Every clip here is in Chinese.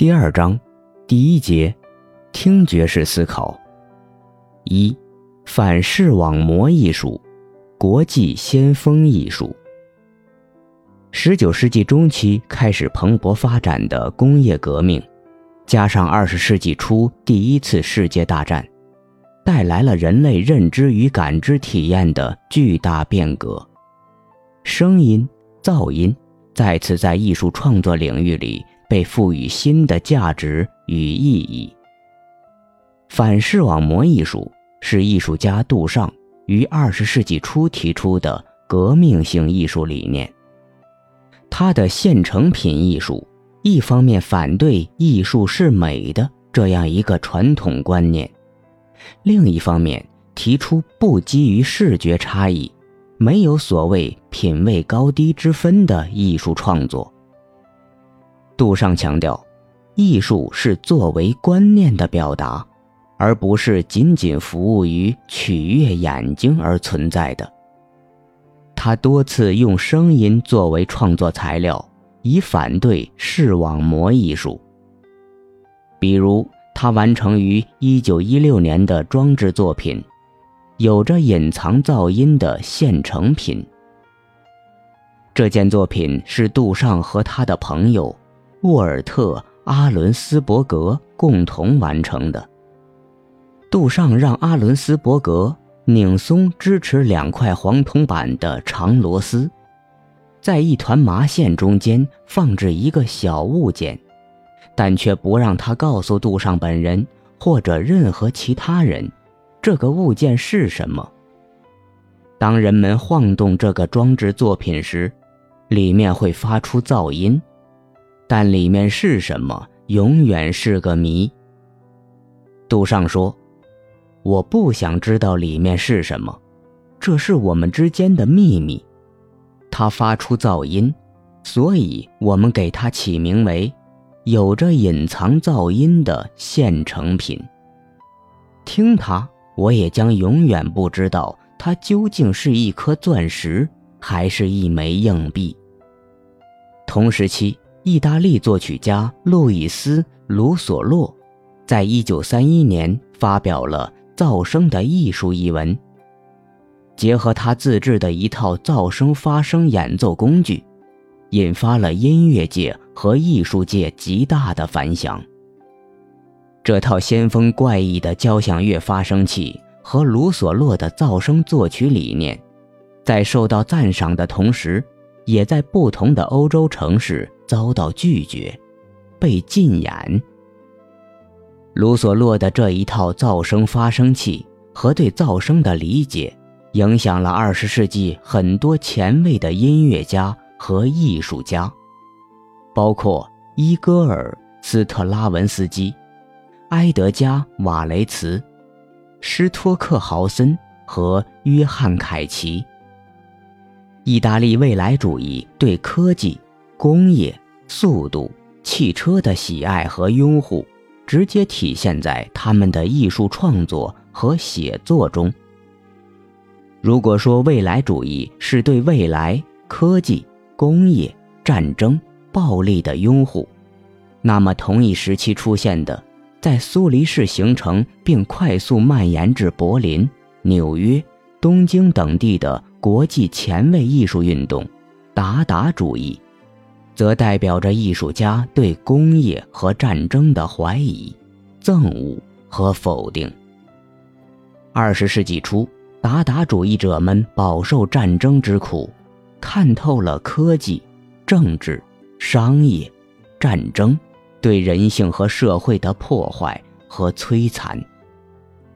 第二章，第一节，听觉式思考。一，反视网膜艺术，国际先锋艺术。十九世纪中期开始蓬勃发展的工业革命，加上二十世纪初第一次世界大战，带来了人类认知与感知体验的巨大变革。声音、噪音再次在艺术创作领域里。被赋予新的价值与意义。反视网膜艺术是艺术家杜尚于二十世纪初提出的革命性艺术理念。他的现成品艺术一方面反对艺术是美的这样一个传统观念，另一方面提出不基于视觉差异、没有所谓品位高低之分的艺术创作。杜尚强调，艺术是作为观念的表达，而不是仅仅服务于取悦眼睛而存在的。他多次用声音作为创作材料，以反对视网膜艺术。比如，他完成于1916年的装置作品，有着隐藏噪音的现成品。这件作品是杜尚和他的朋友。沃尔特·阿伦斯伯格共同完成的。杜尚让阿伦斯伯格拧松支持两块黄铜板的长螺丝，在一团麻线中间放置一个小物件，但却不让他告诉杜尚本人或者任何其他人，这个物件是什么。当人们晃动这个装置作品时，里面会发出噪音。但里面是什么，永远是个谜。杜尚说：“我不想知道里面是什么，这是我们之间的秘密。它发出噪音，所以我们给它起名为‘有着隐藏噪音的现成品’。听它，我也将永远不知道它究竟是一颗钻石还是一枚硬币。同时期。”意大利作曲家路易斯·卢索洛，在一九三一年发表了《噪声的艺术》一文，结合他自制的一套噪声发声演奏工具，引发了音乐界和艺术界极大的反响。这套先锋怪异的交响乐发声器和卢索洛的噪声作曲理念，在受到赞赏的同时，也在不同的欧洲城市。遭到拒绝，被禁演。卢索洛的这一套噪声发生器和对噪声的理解，影响了二十世纪很多前卫的音乐家和艺术家，包括伊戈尔·斯特拉文斯基、埃德加·瓦雷茨、施托克豪森和约翰·凯奇。意大利未来主义对科技。工业、速度、汽车的喜爱和拥护，直接体现在他们的艺术创作和写作中。如果说未来主义是对未来科技、工业、战争、暴力的拥护，那么同一时期出现的，在苏黎世形成并快速蔓延至柏林、纽约、东京等地的国际前卫艺术运动——达达主义。则代表着艺术家对工业和战争的怀疑、憎恶和否定。二十世纪初，达达主义者们饱受战争之苦，看透了科技、政治、商业、战争对人性和社会的破坏和摧残，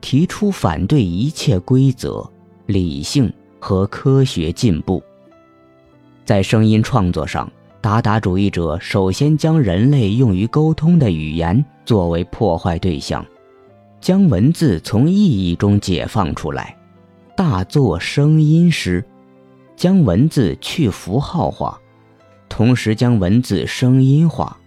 提出反对一切规则、理性和科学进步。在声音创作上。达达主义者首先将人类用于沟通的语言作为破坏对象，将文字从意义中解放出来，大作声音诗，将文字去符号化，同时将文字声音化。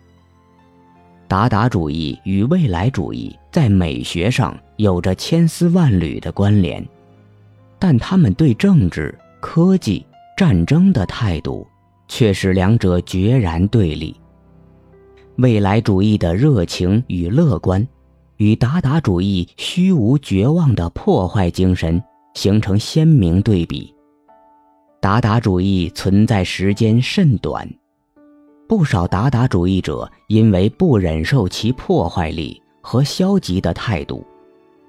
达达主义与未来主义在美学上有着千丝万缕的关联，但他们对政治、科技、战争的态度。却使两者决然对立。未来主义的热情与乐观，与达达主义虚无绝望的破坏精神形成鲜明对比。达达主义存在时间甚短，不少达达主义者因为不忍受其破坏力和消极的态度，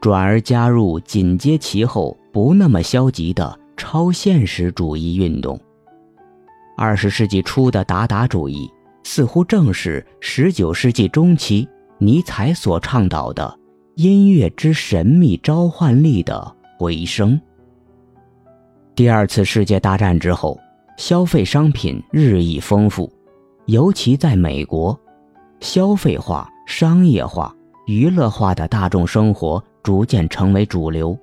转而加入紧接其后不那么消极的超现实主义运动。二十世纪初的达达主义。似乎正是十九世纪中期尼采所倡导的音乐之神秘召唤力的回声。第二次世界大战之后，消费商品日益丰富，尤其在美国，消费化、商业化、娱乐化的大众生活逐渐成为主流，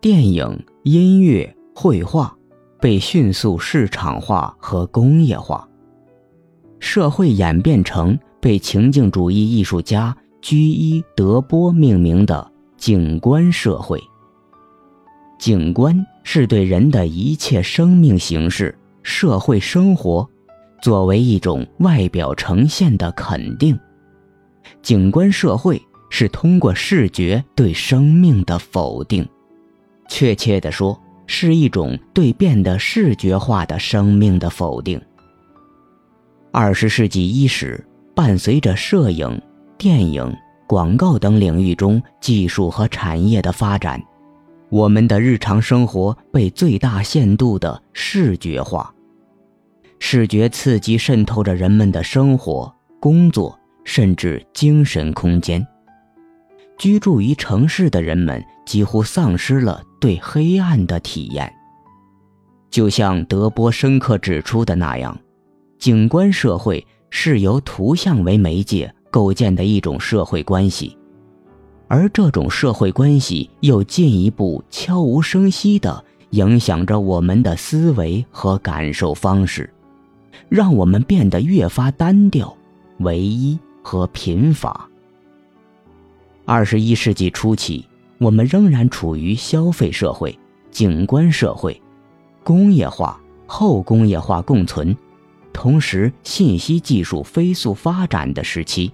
电影、音乐、绘画被迅速市场化和工业化。社会演变成被情境主义艺术家居伊·德波命名的景观社会。景观是对人的一切生命形式、社会生活，作为一种外表呈现的肯定。景观社会是通过视觉对生命的否定，确切地说，是一种对变得视觉化的生命的否定。二十世纪伊始，伴随着摄影、电影、广告等领域中技术和产业的发展，我们的日常生活被最大限度的视觉化。视觉刺激渗透着人们的生活、工作，甚至精神空间。居住于城市的人们几乎丧失了对黑暗的体验。就像德波深刻指出的那样。景观社会是由图像为媒介构建的一种社会关系，而这种社会关系又进一步悄无声息地影响着我们的思维和感受方式，让我们变得越发单调、唯一和贫乏。二十一世纪初期，我们仍然处于消费社会、景观社会、工业化、后工业化共存。同时，信息技术飞速发展的时期，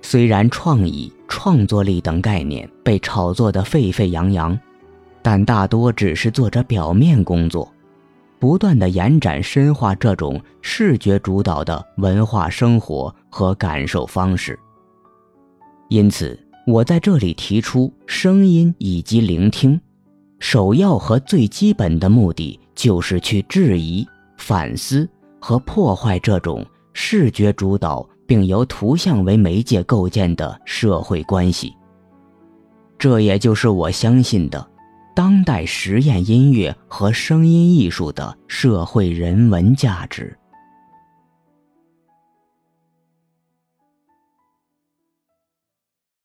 虽然创意、创作力等概念被炒作得沸沸扬扬，但大多只是做着表面工作，不断的延展、深化这种视觉主导的文化生活和感受方式。因此，我在这里提出，声音以及聆听，首要和最基本的目的就是去质疑、反思。和破坏这种视觉主导并由图像为媒介构建的社会关系，这也就是我相信的当代实验音乐和声音艺术的社会人文价值。